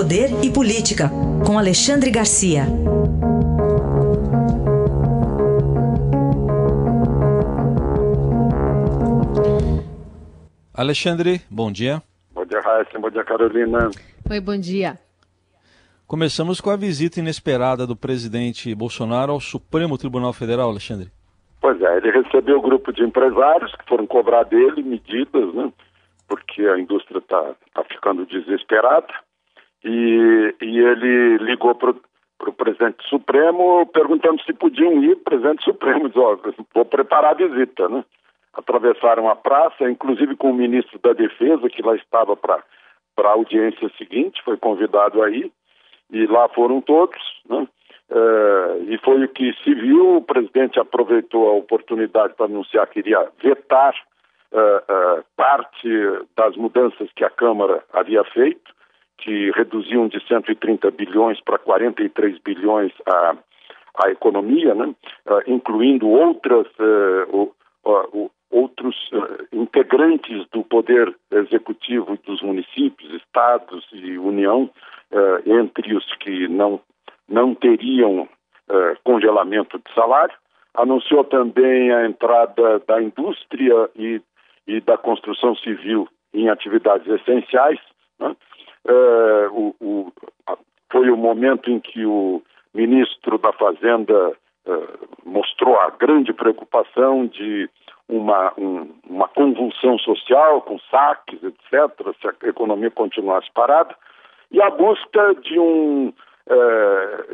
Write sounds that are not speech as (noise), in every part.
Poder e Política, com Alexandre Garcia. Alexandre, bom dia. Bom dia, Raíssa. Bom dia, Carolina. Oi, bom dia. Começamos com a visita inesperada do presidente Bolsonaro ao Supremo Tribunal Federal, Alexandre. Pois é, ele recebeu um grupo de empresários que foram cobrar dele medidas, né? Porque a indústria está tá ficando desesperada. E, e ele ligou para o presidente Supremo perguntando se podiam ir. O presidente Supremo disse: Ó, vou preparar a visita, né? Atravessaram a praça, inclusive com o ministro da Defesa, que lá estava para a audiência seguinte, foi convidado aí e lá foram todos, né? Uh, e foi o que se viu. O presidente aproveitou a oportunidade para anunciar que iria vetar uh, uh, parte das mudanças que a Câmara havia feito, que reduziam de 130 bilhões para 43 bilhões a, a economia, né? incluindo outras, o, o, outros integrantes do poder executivo dos municípios, estados e União uh, entre os que não, não teriam uh, congelamento de salário. Anunciou também a entrada da indústria e, e da construção civil em atividades essenciais. Né? Uh, o, o, foi o momento em que o ministro da Fazenda mostrou a grande preocupação de uma, um, uma convulsão social com saques, etc., se a economia continuasse parada e a busca de um é,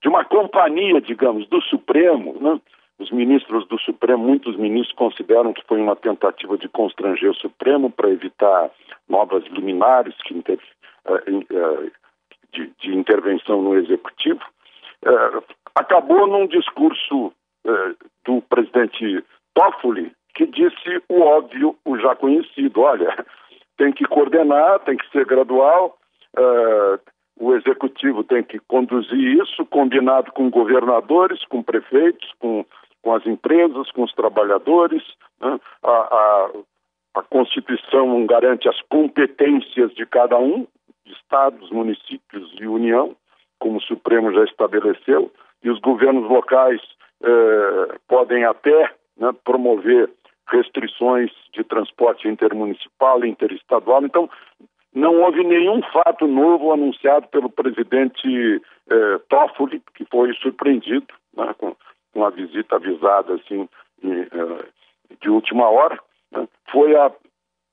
de uma companhia, digamos, do Supremo, né? Os ministros do Supremo, muitos ministros consideram que foi uma tentativa de constranger o Supremo para evitar novas liminares que de, de, intervenção no Executivo. É, acabou num discurso do presidente Toffoli que disse o óbvio, o já conhecido. Olha, tem que coordenar, tem que ser gradual, o executivo tem que conduzir isso, combinado com governadores, com prefeitos, com, com as empresas, com os trabalhadores. Né? A, a, a, Constituição garante as competências de cada um, estados, municípios e União, como o Supremo já estabeleceu, e os governos locais eh, podem até né, promover restrições de transporte intermunicipal e interestadual. Então, não houve nenhum fato novo anunciado pelo presidente eh, Toffoli, que foi surpreendido né, com, com a visita avisada assim eh, de última hora. Né. Foi a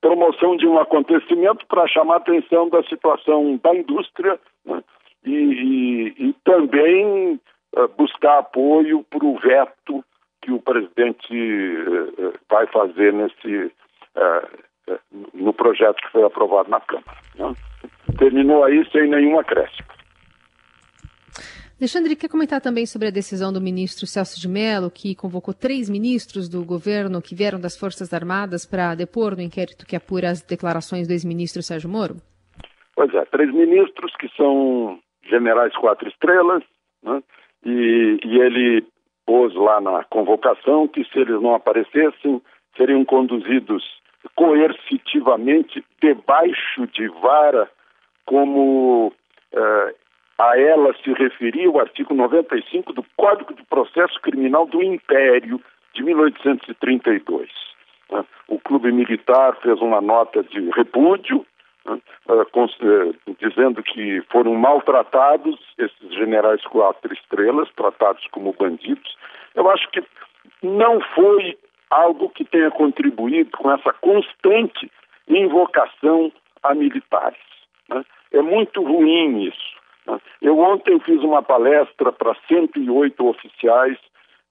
promoção de um acontecimento para chamar a atenção da situação da indústria né, e, e, e, também eh, buscar apoio para o veto que o presidente eh, vai fazer nesse no projeto que foi aprovado na Câmara. Né? Terminou aí sem nenhum acréscimo. Alexandre, quer comentar também sobre a decisão do ministro Celso de Mello, que convocou três ministros do governo que vieram das Forças Armadas para depor no inquérito que apura as declarações do ex-ministro Sérgio Moro? Pois é, três ministros que são generais quatro estrelas, né? e, e ele pôs lá na convocação que se eles não aparecessem, seriam conduzidos coercitivamente debaixo de vara, como uh, a ela se referia o artigo 95 do Código de Processo Criminal do Império de 1832. Uh, né? o Clube Militar fez uma nota de repúdio, uh, dizendo que foram maltratados esses generais quatro estrelas, tratados como bandidos. Eu acho que não foi algo que tenha contribuído com essa constante invocação a militares. Né? É muito ruim isso. Eu ontem fiz uma palestra para 108 oficiais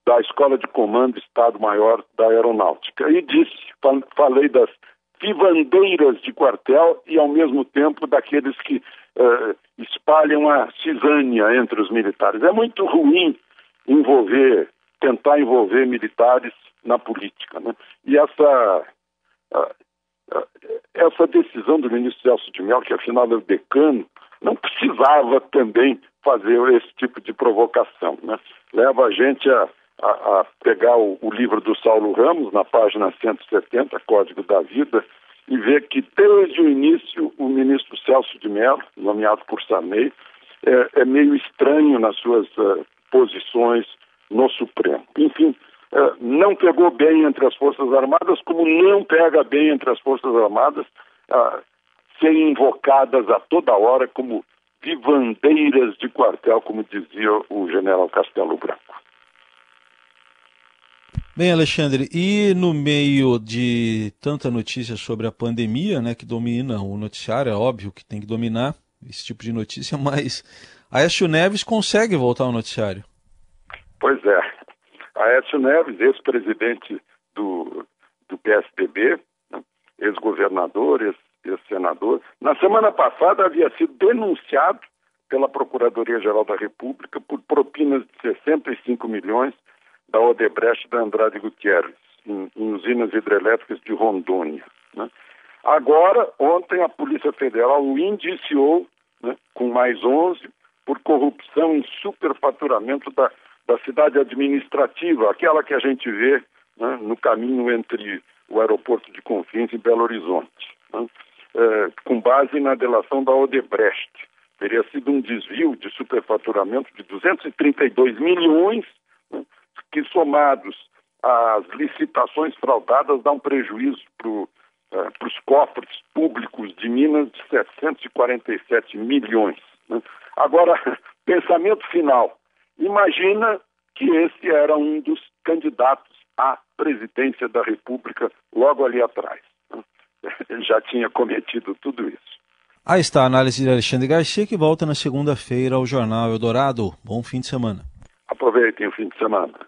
da Escola de Comando Estado-Maior da Aeronáutica e disse, falei das vivandeiras de quartel e ao mesmo tempo daqueles que uh, espalham a cisânia entre os militares. É muito ruim envolver, tentar envolver militares na política. Né? E essa, essa decisão do ministro Celso de Mello, que afinal é o decano, não precisava também fazer esse tipo de provocação. Né? Leva a gente a, a, a pegar o, o, livro do Saulo Ramos, na página 170, Código da Vida, e ver que desde o início o ministro Celso de Mello, nomeado por Sarney, é, é meio estranho nas suas uh, posições no Supremo. Enfim, uh, não pegou bem entre as Forças Armadas, como não pega bem entre as Forças Armadas uh, serem invocadas a toda hora como vivandeiras de quartel, como dizia o general Castelo Branco. Bem, Alexandre, e no meio de tanta notícia sobre a pandemia, né, que domina o noticiário, é óbvio que tem que dominar esse tipo de notícia, (laughs) mas Aécio Neves consegue voltar ao noticiário. Pois é. Aécio Neves, ex-presidente do, do PSDB, né, ex-governador, ex-senador, na semana passada havia sido denunciado pela Procuradoria-Geral da República por propinas de 65 milhões da Odebrecht da Andrade Gutierrez, em, em usinas hidrelétricas de Rondônia. Né? Agora, ontem, a Polícia Federal o indiciou, né, com mais 11, por corrupção em superfaturamento da, da cidade administrativa, aquela que a gente vê né, no caminho entre o aeroporto de Confins e Belo Horizonte, né, é, com base na delação da Odebrecht. Teria sido um desvio de superfaturamento de 232 milhões né, que somados às licitações fraudadas dá um prejuízo para uh, os cofres públicos de Minas de 747 milhões. Né? Agora, (laughs) pensamento final. Imagina que esse era um dos candidatos à presidência da República logo ali atrás. (laughs) Ele já tinha cometido tudo isso. Aí está a análise de Alexandre Garcia, que volta na segunda-feira ao Jornal Eldorado. Bom fim de semana. Aproveitem o fim de semana.